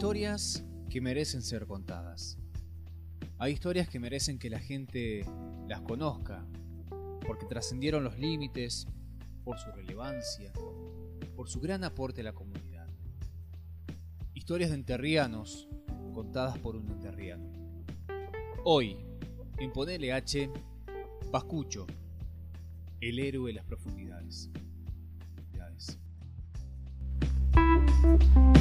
historias que merecen ser contadas. Hay historias que merecen que la gente las conozca, porque trascendieron los límites, por su relevancia, por su gran aporte a la comunidad. Historias de enterrianos contadas por un enterriano. Hoy, en Ponele H, Pascucho, el héroe de las profundidades. Aurelia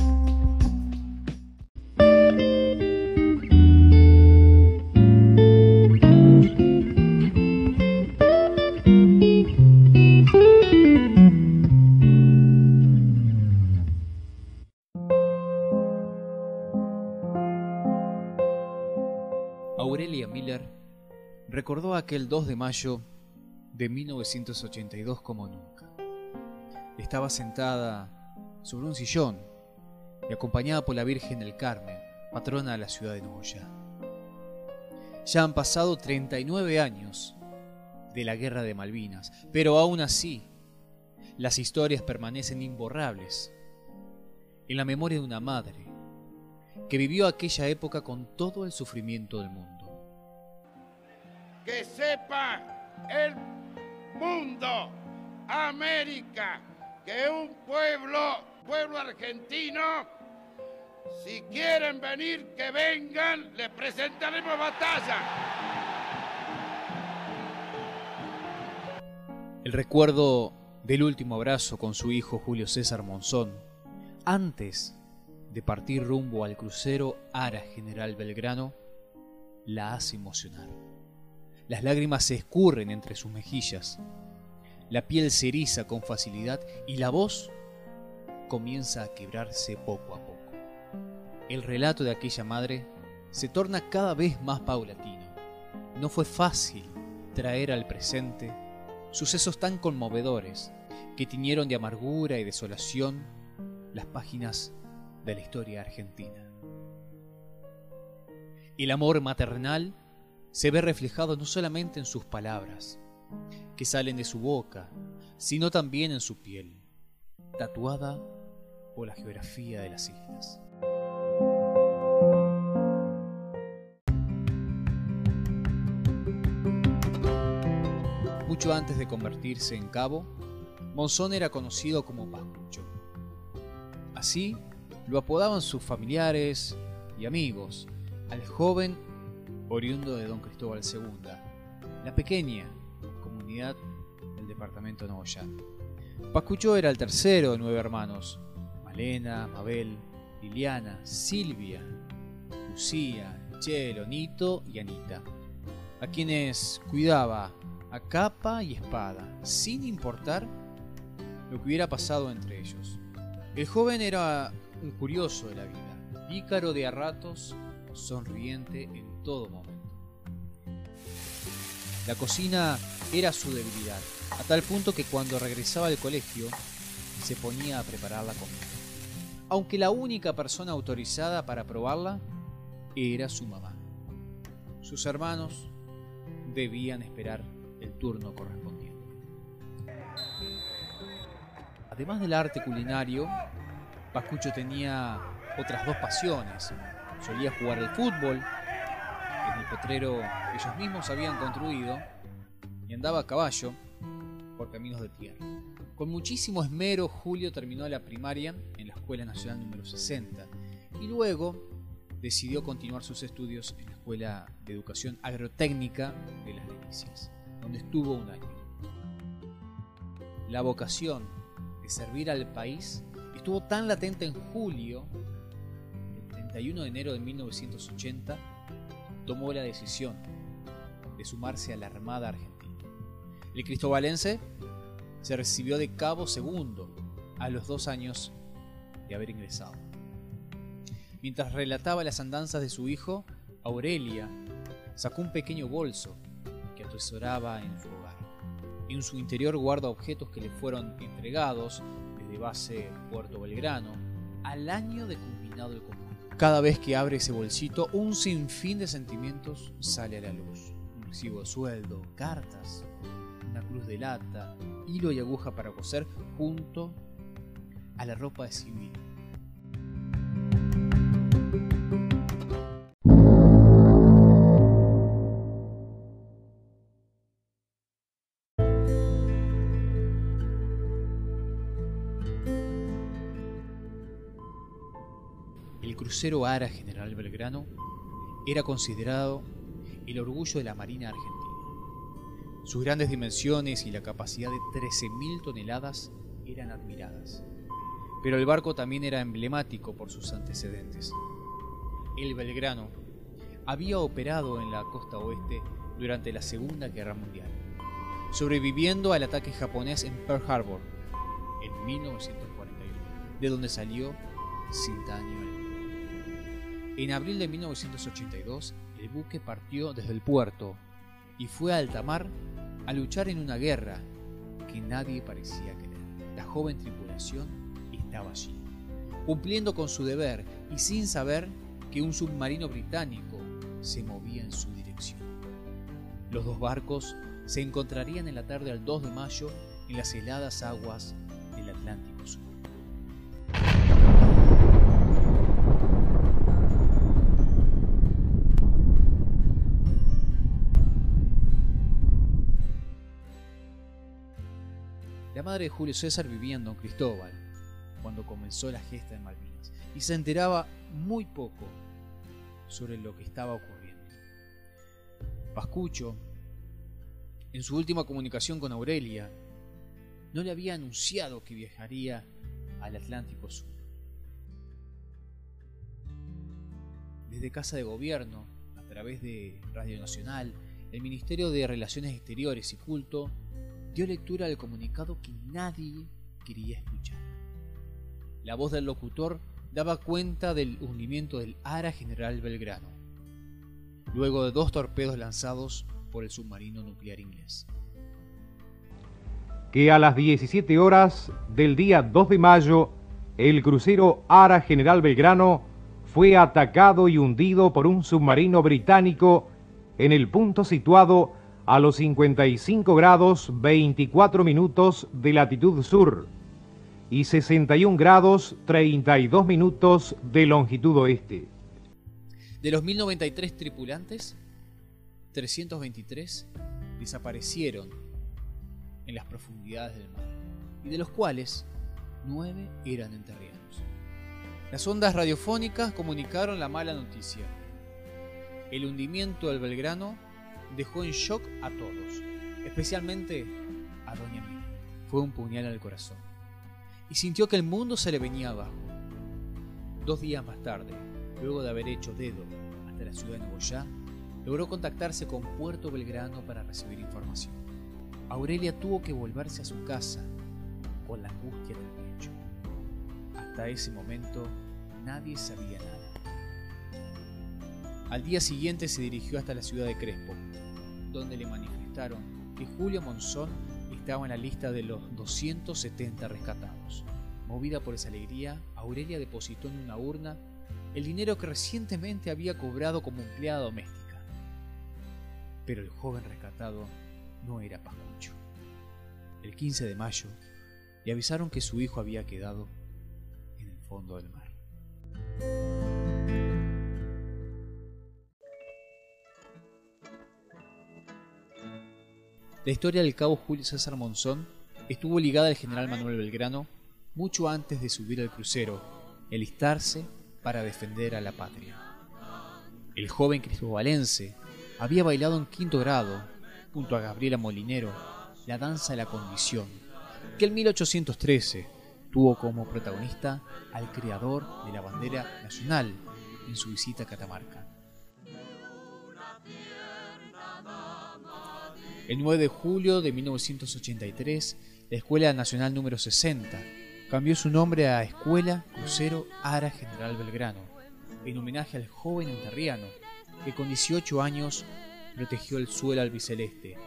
recordó aquel 2 de mayo de 1982 como nunca. Estaba sentada sobre un sillón y acompañada por la Virgen del Carmen, patrona de la ciudad de Nogoyá. Ya han pasado 39 años de la guerra de Malvinas, pero aún así las historias permanecen imborrables en la memoria de una madre que vivió aquella época con todo el sufrimiento del mundo. Que sepa el mundo, América, que un pueblo, pueblo argentino, si quieren venir, que vengan, les presentaremos batalla. El recuerdo del último abrazo con su hijo Julio César Monzón, antes de partir rumbo al crucero Ara General Belgrano, la hace emocionar. Las lágrimas se escurren entre sus mejillas, la piel se eriza con facilidad y la voz comienza a quebrarse poco a poco. El relato de aquella madre se torna cada vez más paulatino. No fue fácil traer al presente sucesos tan conmovedores que tiñeron de amargura y desolación las páginas de la historia argentina. El amor maternal se ve reflejado no solamente en sus palabras, que salen de su boca, sino también en su piel, tatuada por la geografía de las islas. Mucho antes de convertirse en cabo, Monzón era conocido como Pascucho. Así lo apodaban sus familiares y amigos al joven oriundo de Don Cristóbal II, la pequeña comunidad del departamento de Nogoyá. Pascucho era el tercero de nueve hermanos, Malena, Mabel, Liliana, Silvia, Lucía, Chelo, Nito y Anita, a quienes cuidaba a capa y espada, sin importar lo que hubiera pasado entre ellos. El joven era un curioso de la vida, pícaro de a ratos, sonriente en todo momento. La cocina era su debilidad, a tal punto que cuando regresaba del colegio se ponía a preparar la comida. Aunque la única persona autorizada para probarla era su mamá. Sus hermanos debían esperar el turno correspondiente. Además del arte culinario, Pascucho tenía otras dos pasiones. Solía jugar al fútbol, en el potrero ellos mismos habían construido, y andaba a caballo por caminos de tierra. Con muchísimo esmero, Julio terminó la primaria en la Escuela Nacional número 60 y luego decidió continuar sus estudios en la Escuela de Educación Agrotécnica de las Delicias donde estuvo un año. La vocación de servir al país estuvo tan latente en julio, el 31 de enero de 1980, tomó la decisión de sumarse a la Armada Argentina. El cristobalense se recibió de cabo segundo a los dos años de haber ingresado. Mientras relataba las andanzas de su hijo, Aurelia sacó un pequeño bolso atesoraba en su hogar. En su interior guarda objetos que le fueron entregados desde base Puerto Belgrano al año de culminado el común. Cada vez que abre ese bolsito, un sinfín de sentimientos sale a la luz. Un recibo de sueldo, cartas, una cruz de lata, hilo y aguja para coser junto a la ropa de civil. Crucero Ara General Belgrano era considerado el orgullo de la Marina Argentina. Sus grandes dimensiones y la capacidad de 13.000 toneladas eran admiradas. Pero el barco también era emblemático por sus antecedentes. El Belgrano había operado en la costa oeste durante la Segunda Guerra Mundial, sobreviviendo al ataque japonés en Pearl Harbor en 1941, de donde salió sin daño En abril de 1982, el buque partió desde el puerto y fue a alta mar a luchar en una guerra que nadie parecía querer. La joven tripulación estaba allí, cumpliendo con su deber y sin saber que un submarino británico se movía en su dirección. Los dos barcos se encontrarían en la tarde del 2 de mayo en las heladas aguas La madre de Julio César vivía en Don Cristóbal cuando comenzó la gesta de Malvinas y se enteraba muy poco sobre lo que estaba ocurriendo. Pascucho, en su última comunicación con Aurelia, no le había anunciado que viajaría al Atlántico Sur. Desde Casa de Gobierno, a través de Radio Nacional, el Ministerio de Relaciones Exteriores y Culto dio lectura al comunicado que nadie quería escuchar. La voz del locutor daba cuenta del hundimiento del Ara General Belgrano, luego de dos torpedos lanzados por el submarino nuclear inglés. Que a las 17 horas del día 2 de mayo, el crucero Ara General Belgrano fue atacado y hundido por un submarino británico en el punto situado a los 55 grados 24 minutos de latitud sur y 61 grados 32 minutos de longitud oeste. De los 1093 tripulantes, 323 desaparecieron en las profundidades del mar, y de los cuales 9 eran enterrianos. Las ondas radiofónicas comunicaron la mala noticia. El hundimiento del Belgrano dejó en shock a todos, especialmente a Doña Mía. Fue un puñal al corazón y sintió que el mundo se le venía abajo. Dos días más tarde, luego de haber hecho dedo hasta la ciudad de Nogoyá, logró contactarse con Puerto Belgrano para recibir información. Aurelia tuvo que volverse a su casa con la angustia del pecho. Hasta ese momento nadie sabía nada. Al día siguiente se dirigió hasta la ciudad de Crespo, donde le manifestaron que Julio Monzón estaba en la lista de los 270 rescatados. Movida por esa alegría, Aurelia depositó en una urna el dinero que recientemente había cobrado como empleada doméstica. Pero el joven rescatado no era Pascucho. El 15 de mayo le avisaron que su hijo había quedado en el fondo del mar. La historia del cabo Julio César Monzón estuvo ligada al general Manuel Belgrano mucho antes de subir al crucero alistarse para defender a la patria. El joven cristobalense había bailado en quinto grado, junto a Gabriela Molinero, la danza de la condición, que en 1813 tuvo como protagonista al creador de la bandera nacional en su visita a Catamarca. El 9 de julio de 1983, la Escuela Nacional número 60 cambió su nombre a Escuela Crucero Ara General Belgrano, en homenaje al joven enterriano que con 18 años protegió el suelo albiceleste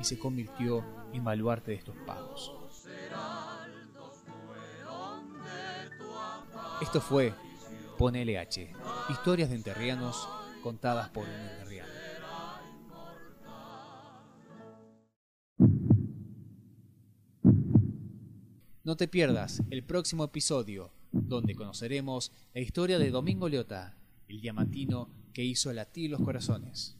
y se convirtió en baluarte de estos pagos. Esto fue Ponele H, historias de enterrianos contadas por un enterriano. No te pierdas el próximo episodio, donde conoceremos la historia de Domingo Leota, el diamantino que hizo latir los corazones.